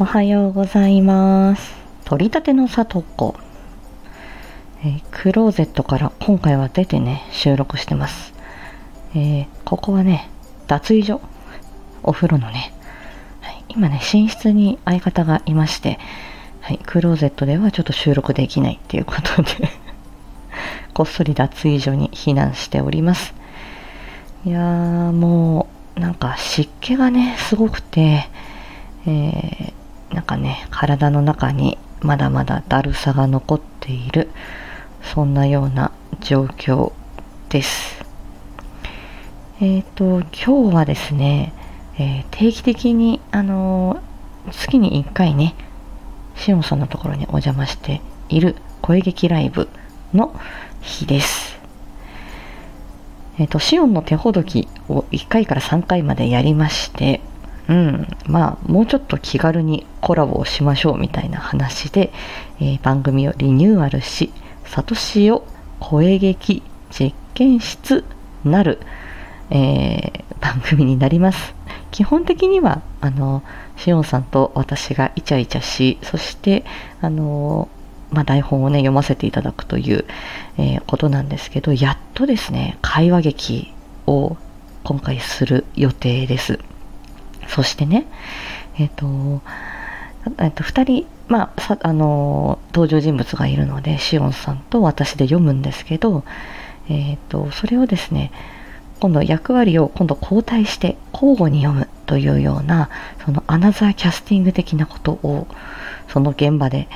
おはようございます。取り立ての里子。えークローゼットから今回は出てね、収録してます。えーここはね、脱衣所。お風呂のね。はい、今ね、寝室に相方がいまして、はい、クローゼットではちょっと収録できないっていうことで、こっそり脱衣所に避難しております。いやー、もう、なんか湿気がね、すごくて、えーなんかね、体の中にまだまだだるさが残っている、そんなような状況です。えっ、と、今日はですね、えー定期的に、あのー月に1回ね、しおんさんのところにお邪魔している声劇ライブの日です。えっ、と、シオンの手ほどきを1回から3回までやりまして、うん、まあ、もうちょっと気軽にコラボをしましょうみたいな話で、えー番組をリニューアルし、サトシを声劇実験室なる、えー番組になります。基本的には、あの、しおんさんと私がイチャイチャし、そして、あの、まあ、台本をね、読ませていただくという、えーことなんですけど、やっとですね、会話劇を今回する予定です。そしてね、えっ、と、えっと、二人、まあ、さ、あの、登場人物がいるので、しおんさんと私で読むんですけど、えっ、と、それをですね、今度役割を今度交代して交互に読むというような、そのアナザーキャスティング的なことを、その現場で、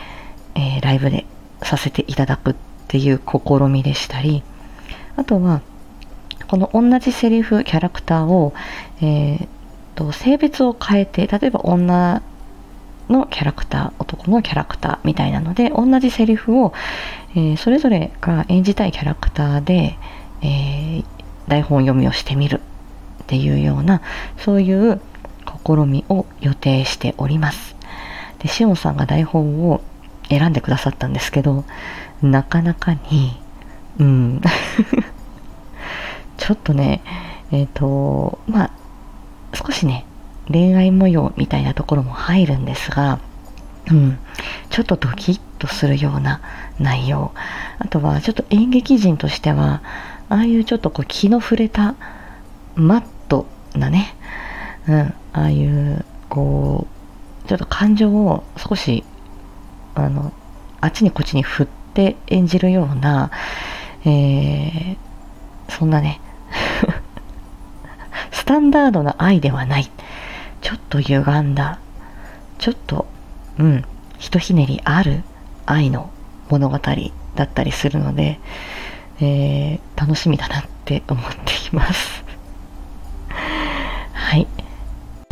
えーライブでさせていただくっていう試みでしたり、あとは、この同じセリフ、キャラクターを、えーと性別を変えて、例えば女のキャラクター、男のキャラクターみたいなので、同じセリフを、えーそれぞれが演じたいキャラクターで、えー台本読みをしてみるっていうような、そういう試みを予定しております。で、しおんさんが台本を選んでくださったんですけど、なかなかに、うん、ちょっとね、えっ、と、まあ、少しね、恋愛模様みたいなところも入るんですが、うん、ちょっとドキッとするような内容。あとは、ちょっと演劇人としては、ああいうちょっとこう気の触れた、マットなね、うん、ああいう、こう、ちょっと感情を少し、あの、あっちにこっちに振って演じるような、えー、そんなね、タンダードな愛ではない。ちょっと歪んだ、ちょっと、うん、ひとひねりある愛の物語だったりするので、えー楽しみだなって思っています。はい。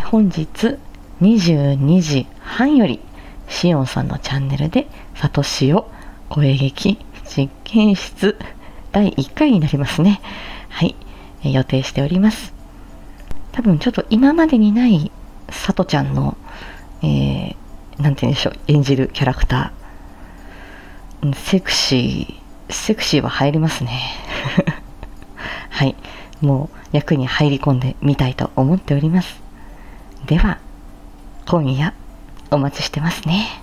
本日22時半より、しおんさんのチャンネルで、さとしお声劇実験室第1回になりますね。はい。予定しております。多分ちょっと今までにないさとちゃんの、えー、なんて言うんでしょう、演じるキャラクター。セクシー、セクシーは入りますね。はい。もう役に入り込んでみたいと思っております。では、今夜お待ちしてますね。